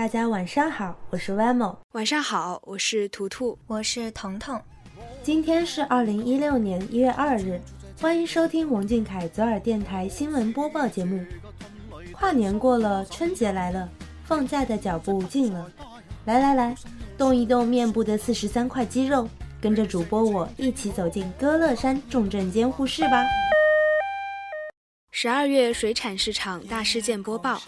大家晚上好，我是 Vamo。晚上好，我是图图，我是彤彤。今天是二零一六年一月二日，欢迎收听王俊凯左耳电台新闻播报节目。跨年过了，春节来了，放假的脚步近了。来来来，动一动面部的四十三块肌肉，跟着主播我一起走进歌乐山重症监护室吧。十二月水产市场大事件播报。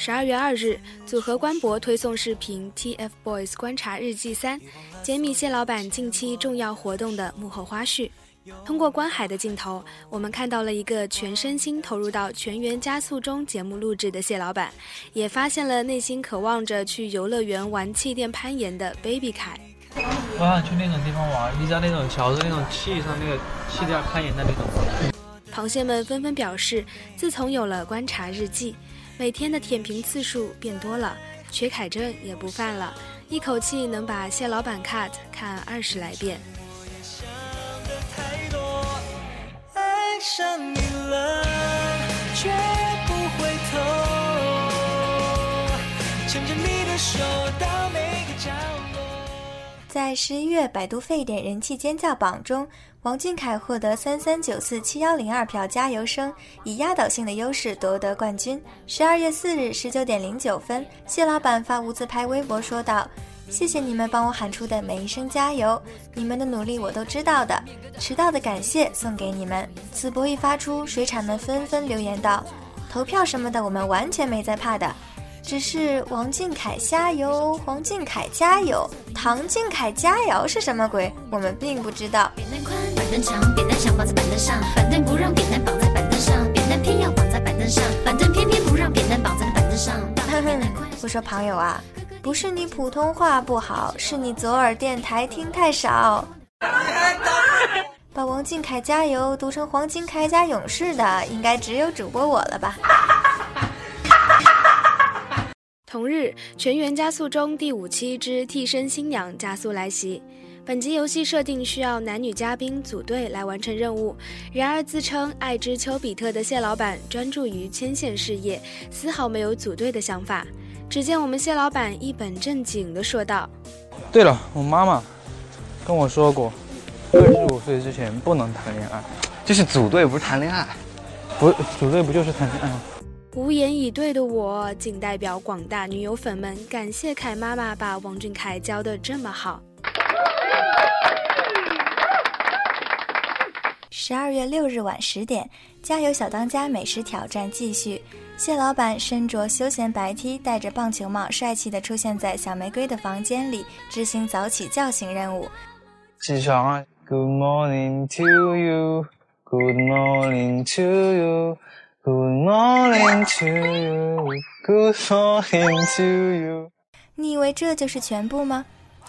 十二月二日，组合官博推送视频《TFBOYS 观察日记三》，揭秘蟹老板近期重要活动的幕后花絮。通过观海的镜头，我们看到了一个全身心投入到《全员加速中》节目录制的蟹老板，也发现了内心渴望着去游乐园玩气垫攀岩的 Baby 凯。我想去那种地方玩，你知道那种桥的那种气上那个气垫攀岩的那种。螃蟹们纷纷表示，自从有了观察日记。每天的舔屏次数变多了，缺凯症也不犯了，一口气能把蟹老板 cut 看二十来遍。爱上你了，绝不回头，牵着你的手到每个角落。在十一月百度沸点人气尖叫榜中。王俊凯获得三三九四七幺零二票加油声，以压倒性的优势夺得冠军。十二月四日十九点零九分，谢老板发无自拍微博说道：“谢谢你们帮我喊出的每一声加油，你们的努力我都知道的。迟到的感谢送给你们。”此博一发出，水产们纷纷留言道：“投票什么的，我们完全没在怕的。”只是王俊凯加油，王俊凯加油，唐俊凯加油是什么鬼？我们并不知道。扁担宽，板凳长，扁担想绑在板凳上，板凳不让扁担绑在板凳上，扁担偏要绑在板凳上，板凳偏偏不让扁担绑在板凳上。哼哼，我说朋友啊，不是你普通话不好，是你左耳电台听太少。把王俊凯加油读成黄金铠甲勇士的，应该只有主播我了吧。同日，《全员加速中》第五期之替身新娘加速来袭。本集游戏设定需要男女嘉宾组队来完成任务，然而自称爱之丘比特的蟹老板专注于牵线事业，丝毫没有组队的想法。只见我们蟹老板一本正经地说道：“对了，我妈妈跟我说过，二十五岁之前不能谈恋爱，就是组队，不是谈恋爱，不组队不就是谈恋爱吗？”无言以对的我，仅代表广大女友粉们感谢凯妈妈把王俊凯教的这么好。十二月六日晚十点，加油小当家美食挑战继续。谢老板身着休闲白 T，戴着棒球帽，帅气的出现在小玫瑰的房间里，执行早起叫醒任务。起床啊！Good morning to you. Good morning to you. Good morning to you. Good morning to you. 你以为这就是全部吗？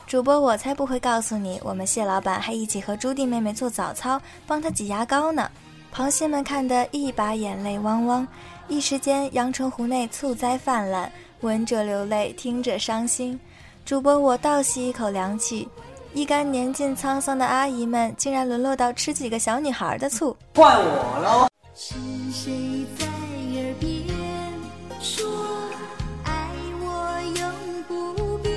主播我才不会告诉你，我们蟹老板还一起和朱棣妹妹做早操，帮她挤牙膏呢。螃蟹们看得一把眼泪汪汪，一时间阳澄湖内醋灾泛滥，闻者流泪，听者伤心。主播我倒吸一口凉气，一干年近沧桑的阿姨们竟然沦落到吃几个小女孩的醋，怪我喽！谁在耳边说爱我永不变？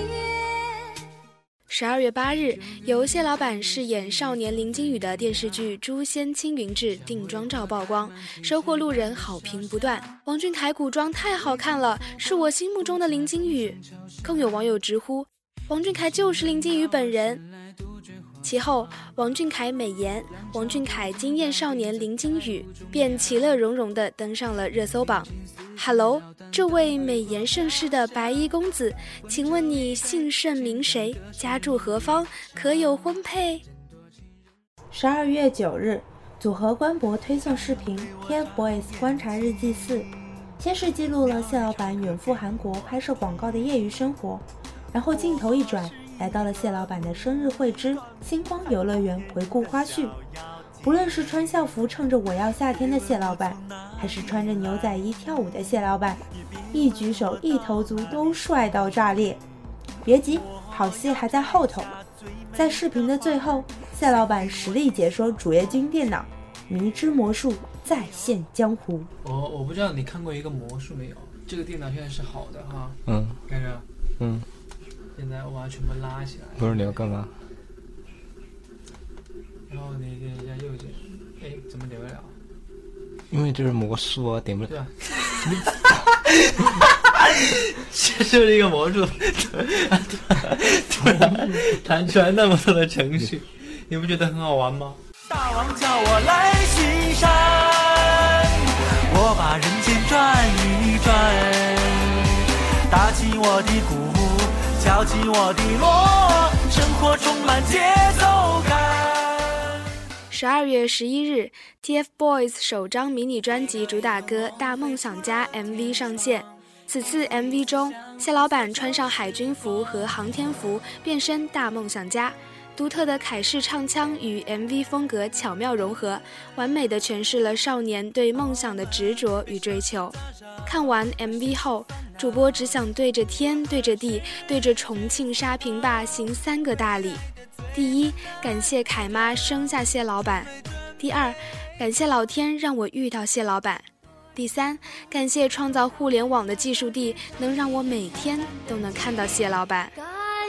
十二月八日，由谢老板饰演少年林金宇的电视剧《诛仙青云志》定妆照曝光，收获路人好评不断。王俊凯古装太好看了，是我心目中的林金宇。更有网友直呼，王俊凯就是林金宇本人。其后，王俊凯美颜，王俊凯惊艳少年林金宇，便其乐融融地登上了热搜榜。Hello，这位美颜盛世的白衣公子，请问你姓甚名谁？家住何方？可有婚配？十二月九日，组合官博推送视频《TFBOYS 观察日记四》，先是记录了谢老板远赴韩国拍摄广告的业余生活，然后镜头一转。来到了谢老板的生日会之星光游乐园回顾花絮。不论是穿校服唱着我要夏天的谢老板，还是穿着牛仔衣跳舞的谢老板，一举手一投足都帅到炸裂。别急，好戏还在后头。在视频的最后，谢老板实力解说主页君电脑，迷之魔术再现江湖。我我不知道你看过一个魔术没有？这个电脑现在是好的哈。嗯。看着。嗯。现在我把它全部拉起来。不是你要干嘛？然后你点一下右键，哎，怎么点不了？因为这是魔术啊，点不了。对啊。这是一个魔术，突然弹出来那么多的程序，你不觉得很好玩吗？大王叫我来巡山，我把人间转一转，打起我的鼓，敲起我的锣，生活充满节奏感。十二月十一日，TFBOYS 首张迷你专辑主打歌《大梦想家》MV 上线。此次 MV 中，谢老板穿上海军服和航天服，变身大梦想家。独特的凯式唱腔与 MV 风格巧妙融合，完美的诠释了少年对梦想的执着与追求。看完 MV 后，主播只想对着天、对着地、对着重庆沙坪坝行三个大礼：第一，感谢凯妈生下谢老板；第二，感谢老天让我遇到谢老板；第三，感谢创造互联网的技术地，能让我每天都能看到谢老板。感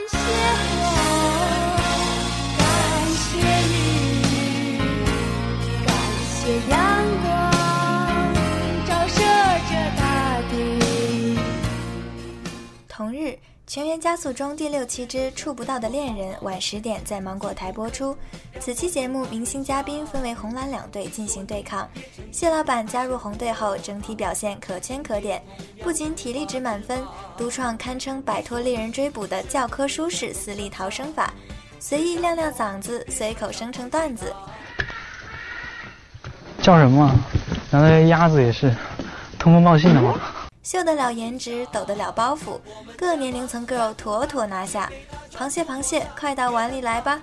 谢阳光照射着大地。同日，《全员加速》中第六期之《触不到的恋人》晚十点在芒果台播出。此期节目明星嘉宾分为红蓝两队进行对抗。谢老板加入红队后，整体表现可圈可点，不仅体力值满分，独创堪称摆脱猎人追捕的教科书式死力逃生法，随意亮亮嗓子，随口生成段子。叫什么？难道鸭子也是通风报信的吗？秀得了颜值，抖得了包袱，各年龄层 girl 妥妥拿下。螃蟹，螃蟹，快到碗里来吧！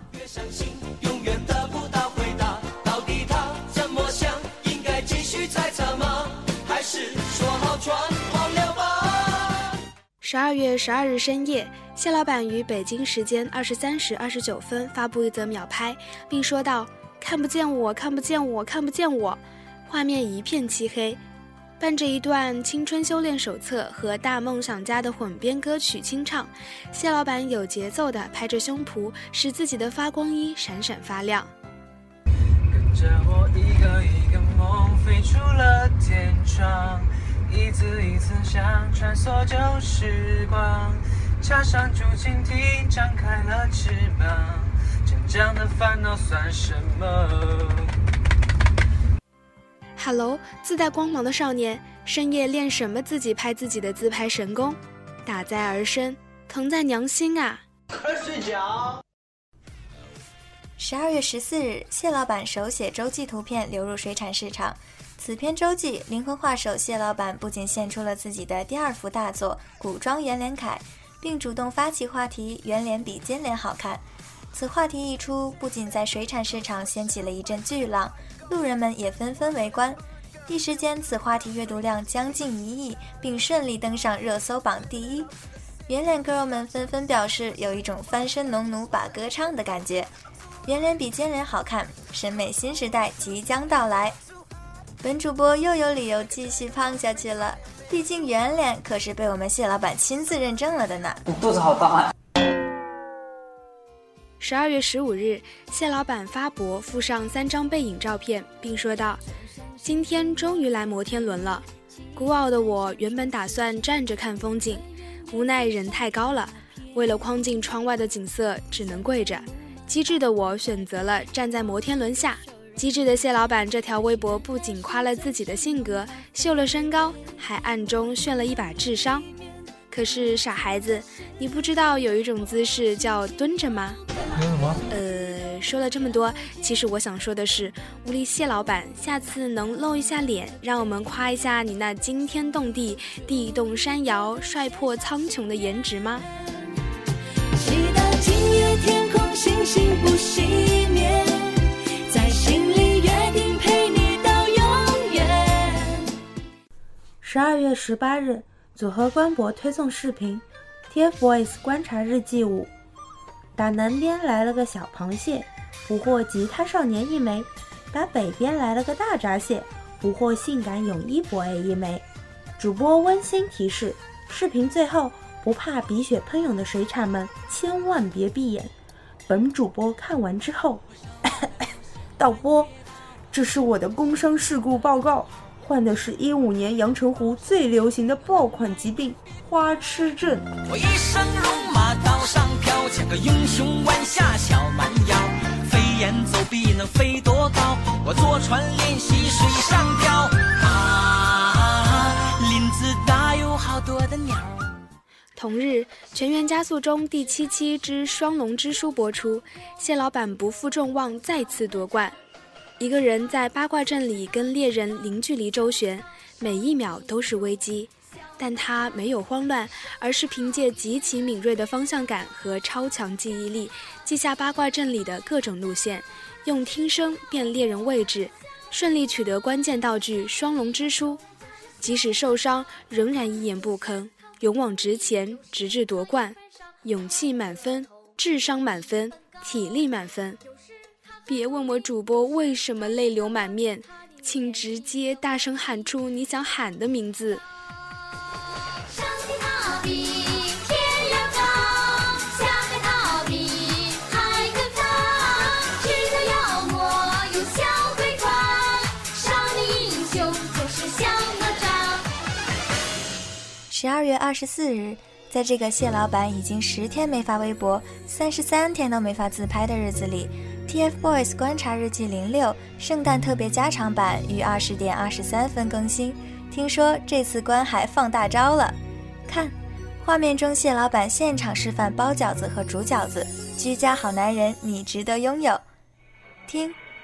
十二月十二日深夜，谢老板于北京时间二十三时二十九分发布一则秒拍，并说道。看不见我，看不见我，看不见我。画面一片漆黑，伴着一段《青春修炼手册》和《大梦想家》的混编歌曲清唱，谢老板有节奏地拍着胸脯，使自己的发光衣闪闪发亮。跟着我一个一个梦飞出了天窗，一次一次想穿梭旧时光，插上竹蜻蜓，张开了翅膀。这样的烦恼算什么？Hello，自带光芒的少年，深夜练什么？自己拍自己的自拍神功，打在儿身，疼在娘心啊！快睡觉。十二月十四日，谢老板手写周记图片流入水产市场。此篇周记，灵魂画手谢老板不仅献出了自己的第二幅大作古装圆脸铠，并主动发起话题：圆脸比尖脸好看。此话题一出，不仅在水产市场掀起了一阵巨浪，路人们也纷纷围观。一时间，此话题阅读量将近一亿，并顺利登上热搜榜第一。圆脸 girl 们纷纷表示，有一种翻身农奴把歌唱的感觉。圆脸比尖脸好看，审美新时代即将到来。本主播又有理由继续胖下去了，毕竟圆脸可是被我们蟹老板亲自认证了的呢。你肚子好大啊！十二月十五日，谢老板发博附上三张背影照片，并说道：“今天终于来摩天轮了。孤傲的我原本打算站着看风景，无奈人太高了，为了框进窗外的景色，只能跪着。机智的我选择了站在摩天轮下。机智的谢老板这条微博不仅夸了自己的性格，秀了身高，还暗中炫了一把智商。”可是傻孩子，你不知道有一种姿势叫蹲着吗？呃，说了这么多，其实我想说的是，无力谢老板，下次能露一下脸，让我们夸一下你那惊天动地、地动山摇、帅破苍穹的颜值吗？祈祷今夜天空星星不熄灭，在心里约定陪你到永远。十二月十八日。组合官博推送视频，TFBOYS 观察日记五，打南边来了个小螃蟹，捕获吉他少年一枚；打北边来了个大闸蟹，捕获性感泳衣 boy 一枚。主播温馨提示：视频最后，不怕鼻血喷涌的水产们千万别闭眼。本主播看完之后，导播，这是我的工伤事故报告，患的是一五年阳澄湖最流行的爆款疾病——花痴症。我一生戎马刀上飘，像个英雄弯下小蛮腰，飞檐走壁能飞多高？我坐船练习水上漂。啊，林子大有好多的鸟。同日，《全员加速中》第七期之双龙之书播出，谢老板不负众望，再次夺冠。一个人在八卦阵里跟猎人零距离周旋，每一秒都是危机，但他没有慌乱，而是凭借极其敏锐的方向感和超强记忆力，记下八卦阵里的各种路线，用听声辨猎人位置，顺利取得关键道具双龙之书。即使受伤，仍然一言不吭。勇往直前，直至夺冠，勇气满分，智商满分，体力满分。别问我主播为什么泪流满面，请直接大声喊出你想喊的名字。十二月二十四日，在这个谢老板已经十天没发微博、三十三天都没发自拍的日子里，TFBOYS 观察日记零六圣诞特别加长版于二十点二十三分更新。听说这次观海放大招了，看，画面中谢老板现场示范包饺子和煮饺子，居家好男人，你值得拥有。听。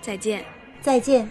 再见，再见。